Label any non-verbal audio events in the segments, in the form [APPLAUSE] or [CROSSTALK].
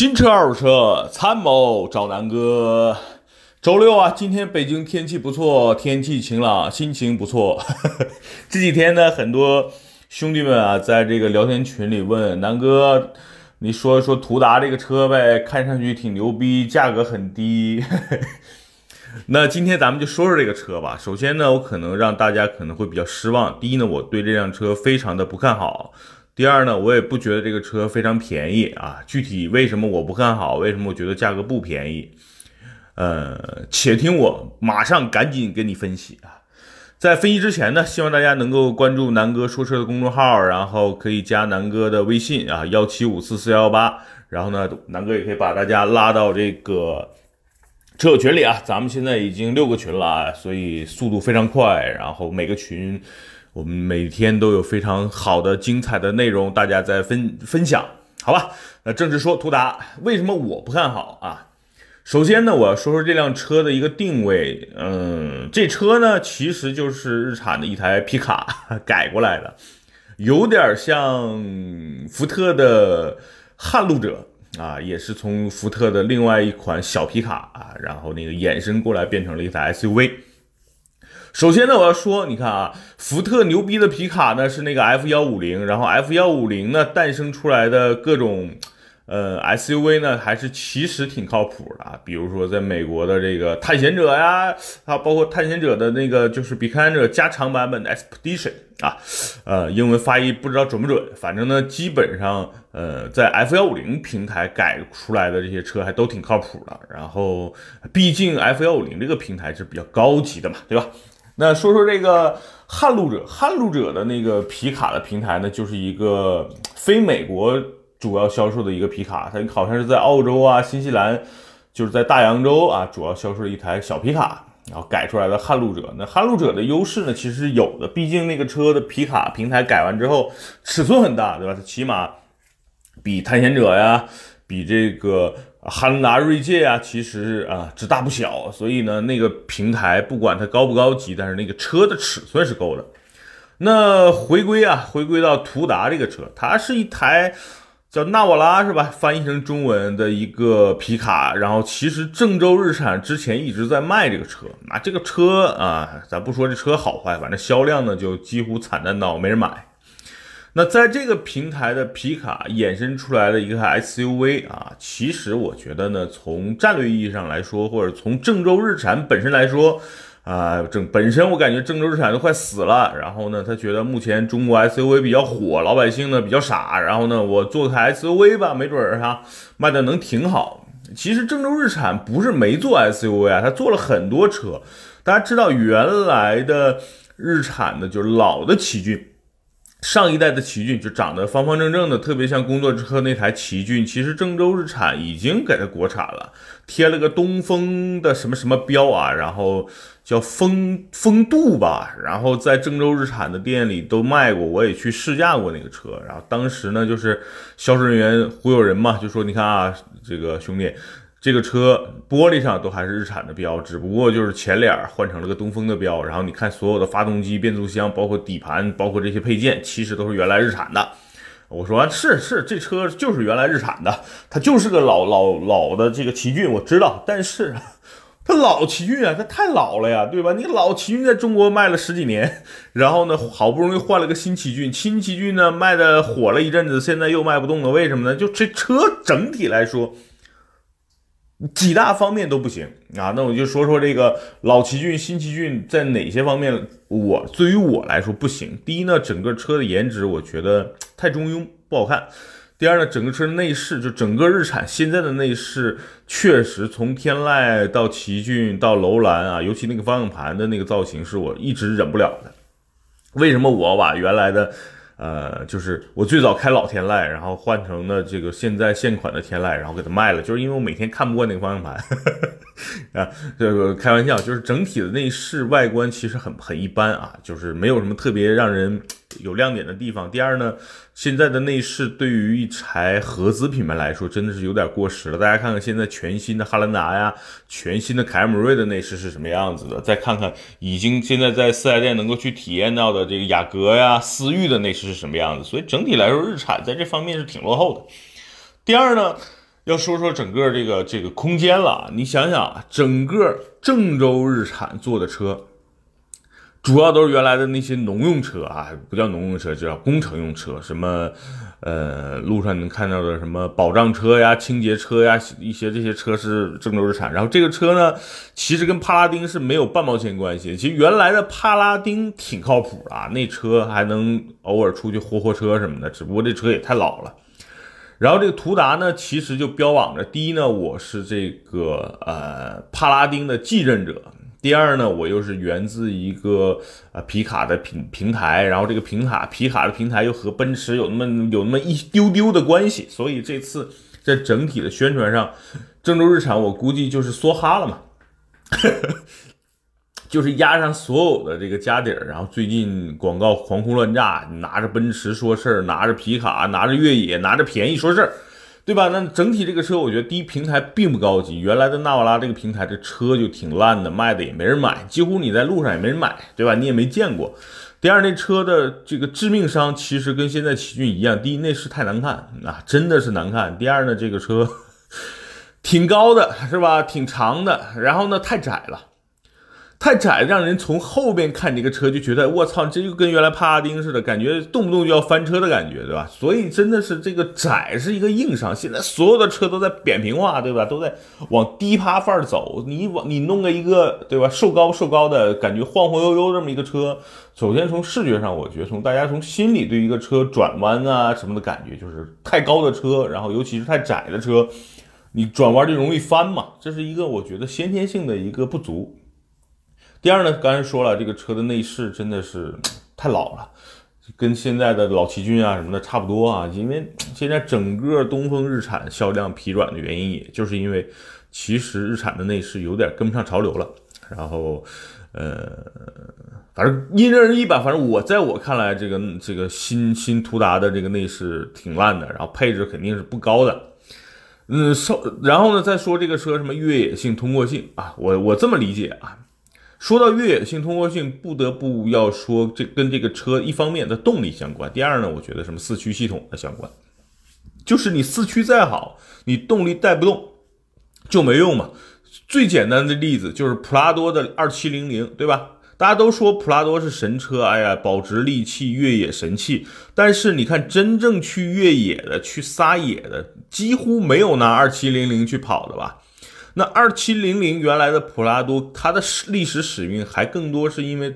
新车二手车，参谋找南哥。周六啊，今天北京天气不错，天气晴朗，心情不错。[LAUGHS] 这几天呢，很多兄弟们啊，在这个聊天群里问南哥，你说一说途达这个车呗，看上去挺牛逼，价格很低。[LAUGHS] 那今天咱们就说说这个车吧。首先呢，我可能让大家可能会比较失望。第一呢，我对这辆车非常的不看好。第二呢，我也不觉得这个车非常便宜啊。具体为什么我不看好？为什么我觉得价格不便宜？呃，且听我马上赶紧给你分析啊。在分析之前呢，希望大家能够关注南哥说车的公众号，然后可以加南哥的微信啊，幺七五四四幺幺八。然后呢，南哥也可以把大家拉到这个车友群里啊。咱们现在已经六个群了啊，所以速度非常快。然后每个群。我们每天都有非常好的、精彩的内容，大家在分分享，好吧？那正式说，途达为什么我不看好啊？首先呢，我要说说这辆车的一个定位。嗯，这车呢，其实就是日产的一台皮卡改过来的，有点像福特的撼路者啊，也是从福特的另外一款小皮卡啊，然后那个衍生过来变成了一台 SUV。首先呢，我要说，你看啊，福特牛逼的皮卡呢是那个 F 幺五零，然后 F 幺五零呢诞生出来的各种，呃 SUV 呢还是其实挺靠谱的，比如说在美国的这个探险者呀，还有包括探险者的那个就是比探者加长版本的 Expedition 啊，呃，英文发音不知道准不准，反正呢，基本上呃在 F 幺五零平台改出来的这些车还都挺靠谱的，然后毕竟 F 幺五零这个平台是比较高级的嘛，对吧？那说说这个撼路者，撼路者的那个皮卡的平台呢，就是一个非美国主要销售的一个皮卡，它好像是在澳洲啊、新西兰，就是在大洋洲啊主要销售一台小皮卡，然后改出来的撼路者。那撼路者的优势呢，其实有的，毕竟那个车的皮卡平台改完之后，尺寸很大，对吧？它起码比探险者呀，比这个。汉兰达、锐界啊，其实啊只大不小，所以呢，那个平台不管它高不高级，但是那个车的尺寸是够的。那回归啊，回归到途达这个车，它是一台叫纳瓦拉是吧？翻译成中文的一个皮卡。然后其实郑州日产之前一直在卖这个车，那这个车啊，咱不说这车好坏，反正销量呢就几乎惨淡到没人买。那在这个平台的皮卡衍生出来的一个 SUV 啊，其实我觉得呢，从战略意义上来说，或者从郑州日产本身来说，啊，正本身我感觉郑州日产都快死了。然后呢，他觉得目前中国 SUV 比较火，老百姓呢比较傻。然后呢，我做台 SUV 吧，没准儿哈卖的能挺好。其实郑州日产不是没做 SUV 啊，他做了很多车。大家知道原来的日产呢就是老的奇骏。上一代的奇骏就长得方方正正的，特别像工作车那台奇骏。其实郑州日产已经给它国产了，贴了个东风的什么什么标啊，然后叫风风度吧。然后在郑州日产的店里都卖过，我也去试驾过那个车。然后当时呢，就是销售人员忽悠人嘛，就说你看啊，这个兄弟。这个车玻璃上都还是日产的标，只不过就是前脸换成了个东风的标。然后你看所有的发动机、变速箱，包括底盘，包括这些配件，其实都是原来日产的。我说是是，这车就是原来日产的，它就是个老老老的这个奇骏，我知道。但是它老奇骏啊，它太老了呀，对吧？你老奇骏在中国卖了十几年，然后呢，好不容易换了个新奇骏，新奇骏呢卖的火了一阵子，现在又卖不动了，为什么呢？就这车整体来说。几大方面都不行啊，那我就说说这个老奇骏、新奇骏在哪些方面，我对于我来说不行。第一呢，整个车的颜值我觉得太中庸，不好看。第二呢，整个车内饰就整个日产现在的内饰，确实从天籁到奇骏到楼兰啊，尤其那个方向盘的那个造型是我一直忍不了的。为什么我把原来的？呃，就是我最早开老天籁，然后换成了这个现在现款的天籁，然后给它卖了，就是因为我每天看不惯那个方向盘 [LAUGHS] 啊，这个开玩笑，就是整体的内饰外观其实很很一般啊，就是没有什么特别让人。有亮点的地方。第二呢，现在的内饰对于一台合资品牌来说，真的是有点过时了。大家看看现在全新的汉兰达呀，全新的凯美瑞的内饰是什么样子的？再看看已经现在在四 S 店能够去体验到的这个雅阁呀、思域的内饰是什么样子？所以整体来说，日产在这方面是挺落后的。第二呢，要说说整个这个这个空间了。你想想，整个郑州日产做的车。主要都是原来的那些农用车啊，不叫农用车，就叫工程用车。什么，呃，路上能看到的什么保障车呀、清洁车呀，一些这些车是郑州日产。然后这个车呢，其实跟帕拉丁是没有半毛钱关系。其实原来的帕拉丁挺靠谱啊，那车还能偶尔出去货货车什么的。只不过这车也太老了。然后这个途达呢，其实就标榜着：第一呢，我是这个呃帕拉丁的继任者。第二呢，我又是源自一个呃皮卡的平平台，然后这个平卡皮卡的平台又和奔驰有那么有那么一丢丢的关系，所以这次在整体的宣传上，郑州日产我估计就是梭哈了嘛，[LAUGHS] 就是压上所有的这个家底儿，然后最近广告狂轰乱炸，拿着奔驰说事儿，拿着皮卡，拿着越野，拿着便宜说事儿。对吧？那整体这个车，我觉得第一平台并不高级。原来的纳瓦拉这个平台，这车就挺烂的，卖的也没人买，几乎你在路上也没人买，对吧？你也没见过。第二，那车的这个致命伤其实跟现在奇骏一样，第一内饰太难看啊，真的是难看。第二呢，这个车 [LAUGHS] 挺高的，是吧？挺长的，然后呢，太窄了。太窄，让人从后边看这个车就觉得我操，这就跟原来帕拉丁似的，感觉动不动就要翻车的感觉，对吧？所以真的是这个窄是一个硬伤。现在所有的车都在扁平化，对吧？都在往低趴范儿走。你往你弄个一个，对吧？瘦高瘦高的感觉晃晃悠悠这么一个车，首先从视觉上，我觉得从大家从心里对一个车转弯啊什么的感觉，就是太高的车，然后尤其是太窄的车，你转弯就容易翻嘛。这是一个我觉得先天性的一个不足。第二呢，刚才说了，这个车的内饰真的是 [TSK] 太老了，跟现在的老奇骏啊什么的差不多啊。因为现在整个东风日产销量疲软的原因，也就是因为其实日产的内饰有点跟不上潮流了。然后，呃，反正因人而异吧。反正我在我看来，这个这个新新途达的这个内饰挺烂的，然后配置肯定是不高的。嗯，稍然后呢，再说这个车什么越野性、通过性啊，我我这么理解啊。说到越野性、通过性，不得不要说这跟这个车一方面的动力相关。第二呢，我觉得什么四驱系统的相关，就是你四驱再好，你动力带不动就没用嘛。最简单的例子就是普拉多的二七零零，对吧？大家都说普拉多是神车，哎呀，保值利器、越野神器。但是你看，真正去越野的、去撒野的，几乎没有拿二七零零去跑的吧？那二七零零原来的普拉多，它的历史使命还更多是因为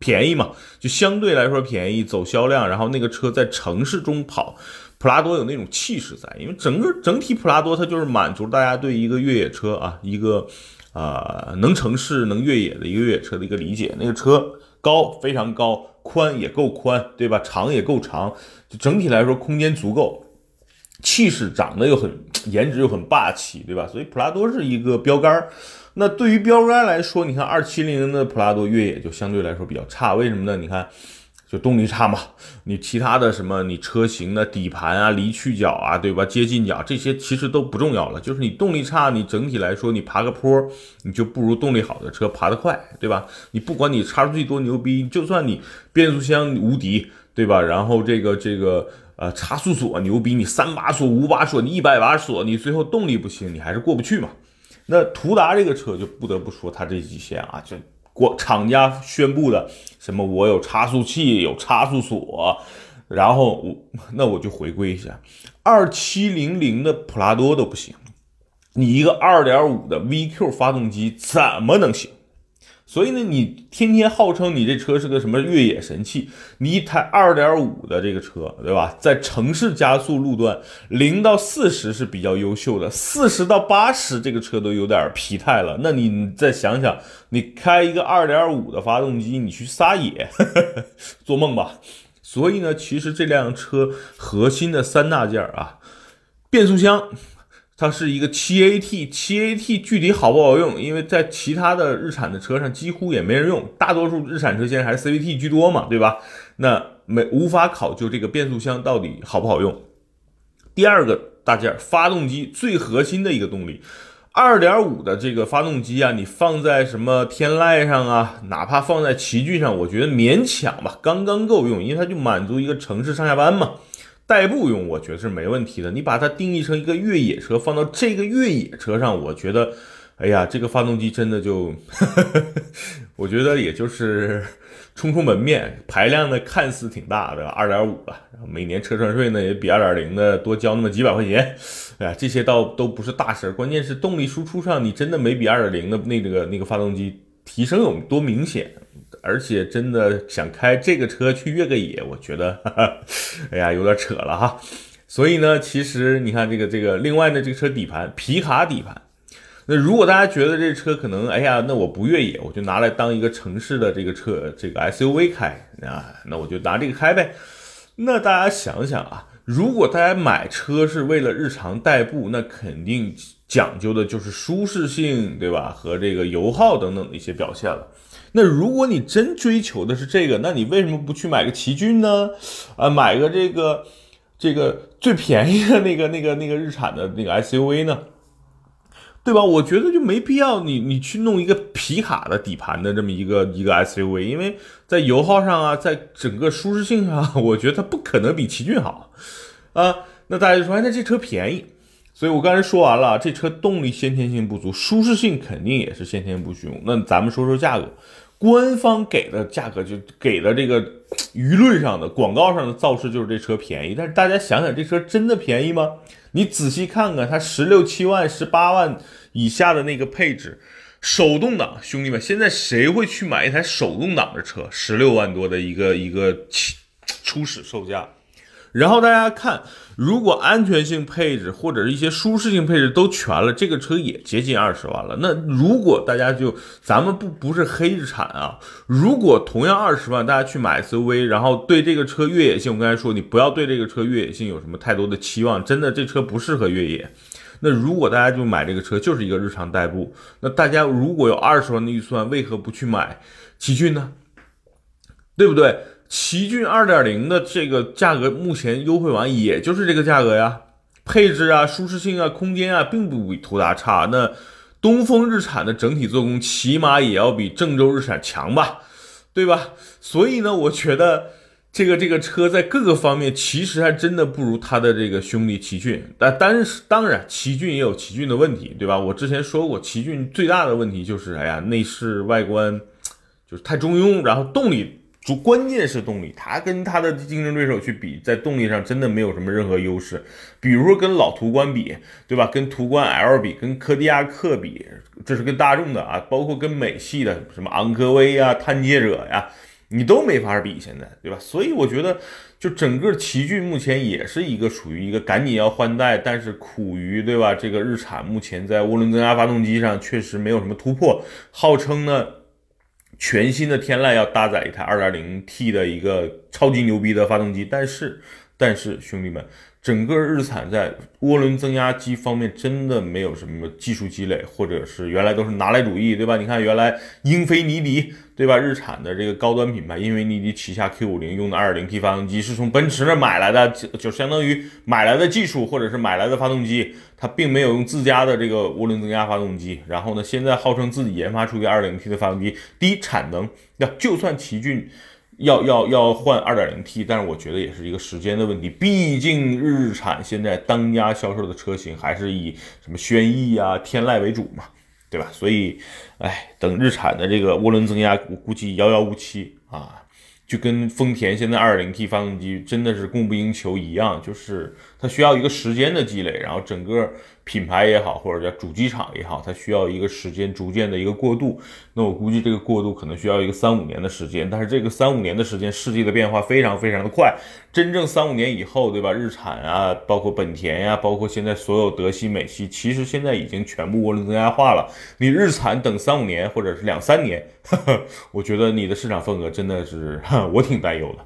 便宜嘛，就相对来说便宜，走销量，然后那个车在城市中跑，普拉多有那种气势在，因为整个整体普拉多它就是满足大家对一个越野车啊，一个啊能城市能越野的一个越野车的一个理解，那个车高非常高，宽也够宽，对吧？长也够长，就整体来说空间足够。气势长得又很，颜值又很霸气，对吧？所以普拉多是一个标杆儿。那对于标杆来说，你看二七零的普拉多越野就相对来说比较差，为什么呢？你看，就动力差嘛。你其他的什么，你车型的底盘啊、离去角啊，对吧？接近角这些其实都不重要了，就是你动力差，你整体来说你爬个坡，你就不如动力好的车爬得快，对吧？你不管你差出去多牛逼，就算你变速箱无敌，对吧？然后这个这个。呃，差速锁牛逼，你三把锁、五把锁，你一百把锁，你最后动力不行，你还是过不去嘛。那途达这个车就不得不说它这几线啊，就国厂家宣布的什么我有差速器、有差速锁，然后我那我就回归一下，二七零零的普拉多都不行，你一个二点五的 VQ 发动机怎么能行？所以呢，你天天号称你这车是个什么越野神器？你一台二点五的这个车，对吧？在城市加速路段，零到四十是比较优秀的，四十到八十这个车都有点疲态了。那你再想想，你开一个二点五的发动机，你去撒野，[LAUGHS] 做梦吧！所以呢，其实这辆车核心的三大件啊，变速箱。它是一个七 AT，七 AT 具体好不好用？因为在其他的日产的车上几乎也没人用，大多数日产车现在还是 CVT 居多嘛，对吧？那没无法考究这个变速箱到底好不好用。第二个大件，发动机最核心的一个动力，二点五的这个发动机啊，你放在什么天籁上啊，哪怕放在奇骏上，我觉得勉强吧，刚刚够用，因为它就满足一个城市上下班嘛。代步用，我觉得是没问题的。你把它定义成一个越野车，放到这个越野车上，我觉得，哎呀，这个发动机真的就，[LAUGHS] 我觉得也就是充充门面，排量呢看似挺大的，二点五吧，然后每年车船税呢也比二点零的多交那么几百块钱，哎呀，这些倒都不是大事儿，关键是动力输出上你真的没比二点零的那个那个发动机提升有多明显。而且真的想开这个车去越个野，我觉得，哈哈，哎呀，有点扯了哈。所以呢，其实你看这个这个，另外呢，这个车底盘皮卡底盘。那如果大家觉得这车可能，哎呀，那我不越野，我就拿来当一个城市的这个车，这个 SUV 开啊，那我就拿这个开呗。那大家想想啊，如果大家买车是为了日常代步，那肯定讲究的就是舒适性，对吧？和这个油耗等等的一些表现了。那如果你真追求的是这个，那你为什么不去买个奇骏呢？啊，买个这个这个最便宜的那个那个那个日产的那个 SUV 呢？对吧？我觉得就没必要你你去弄一个皮卡的底盘的这么一个一个 SUV，因为在油耗上啊，在整个舒适性上，[LAUGHS] 我觉得它不可能比奇骏好啊。那大家就说，哎，那这车便宜。所以我刚才说完了，这车动力先天性不足，舒适性肯定也是先天不足。那咱们说说价格。官方给的价格就给的这个舆论上的广告上的造势就是这车便宜，但是大家想想这车真的便宜吗？你仔细看看它十六七万、十八万以下的那个配置，手动挡，兄弟们，现在谁会去买一台手动挡的车？十六万多的一个一个起初始售价。然后大家看，如果安全性配置或者是一些舒适性配置都全了，这个车也接近二十万了。那如果大家就咱们不不是黑日产啊，如果同样二十万，大家去买 SUV，然后对这个车越野性，我刚才说你不要对这个车越野性有什么太多的期望，真的这车不适合越野。那如果大家就买这个车就是一个日常代步，那大家如果有二十万的预算，为何不去买奇骏呢？对不对？奇骏二点零的这个价格目前优惠完，也就是这个价格呀，配置啊、舒适性啊、空间啊，并不比途达差。那东风日产的整体做工起码也要比郑州日产强吧，对吧？所以呢，我觉得这个这个车在各个方面其实还真的不如它的这个兄弟奇骏。但但是当然，奇骏也有奇骏的问题，对吧？我之前说过，奇骏最大的问题就是，哎呀，内饰外观就是太中庸，然后动力。主关键是动力，它跟它的竞争对手去比，在动力上真的没有什么任何优势。比如说跟老途观比，对吧？跟途观 L 比，跟柯迪亚克比，这是跟大众的啊，包括跟美系的什么昂科威呀、探界者呀，你都没法比，现在，对吧？所以我觉得，就整个奇骏目前也是一个属于一个赶紧要换代，但是苦于，对吧？这个日产目前在涡轮增压发动机上确实没有什么突破，号称呢。全新的天籁要搭载一台 2.0T 的一个超级牛逼的发动机，但是，但是兄弟们。整个日产在涡轮增压机方面真的没有什么技术积累，或者是原来都是拿来主义，对吧？你看原来英菲尼迪，对吧？日产的这个高端品牌，英菲尼迪旗下 Q50 用的 2.0T 发动机是从奔驰那买来的，就相当于买来的技术或者是买来的发动机，它并没有用自家的这个涡轮增压发动机。然后呢，现在号称自己研发出一个 2.0T 的发动机，低产能，那就算奇骏。要要要换二点零 T，但是我觉得也是一个时间的问题。毕竟日产现在当家销售的车型还是以什么轩逸啊、天籁为主嘛，对吧？所以，哎，等日产的这个涡轮增压，我估计遥遥无期啊。就跟丰田现在二点零 T 发动机真的是供不应求一样，就是它需要一个时间的积累，然后整个品牌也好，或者叫主机厂也好，它需要一个时间逐渐的一个过渡。那我估计这个过渡可能需要一个三五年的时间，但是这个三五年的时间，世界的变化非常非常的快。真正三五年以后，对吧？日产啊，包括本田呀，包括现在所有德系、美系，其实现在已经全部涡轮增压化了。你日产等三五年或者是两三年。呵呵，我觉得你的市场份额真的是，[LAUGHS] 我挺担忧的，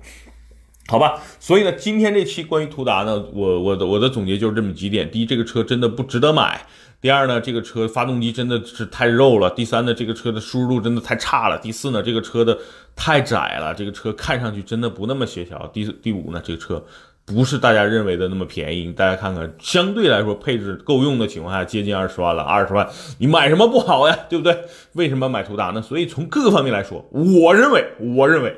好吧？所以呢，今天这期关于途达呢，我我的我的总结就是这么几点：第一，这个车真的不值得买；第二呢，这个车发动机真的是太肉了；第三呢，这个车的舒适度真的太差了；第四呢，这个车的太窄了，这个车看上去真的不那么协调；第第五呢，这个车。不是大家认为的那么便宜，大家看看，相对来说配置够用的情况下，接近二十万了。二十万，你买什么不好呀？对不对？为什么买途达呢？所以从各个方面来说，我认为，我认为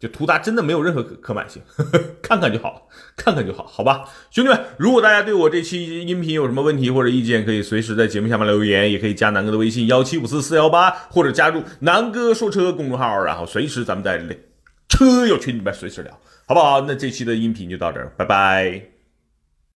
就图达真的没有任何可可买性呵呵，[LAUGHS] 看看就好，看看就好，好吧，兄弟们，如果大家对我这期音频有什么问题或者意见，可以随时在节目下方留言，也可以加南哥的微信幺七五四四幺八，或者加入南哥说车公众号，然后随时咱们在车友群里面随时聊，好不好？那这期的音频就到这儿，拜拜。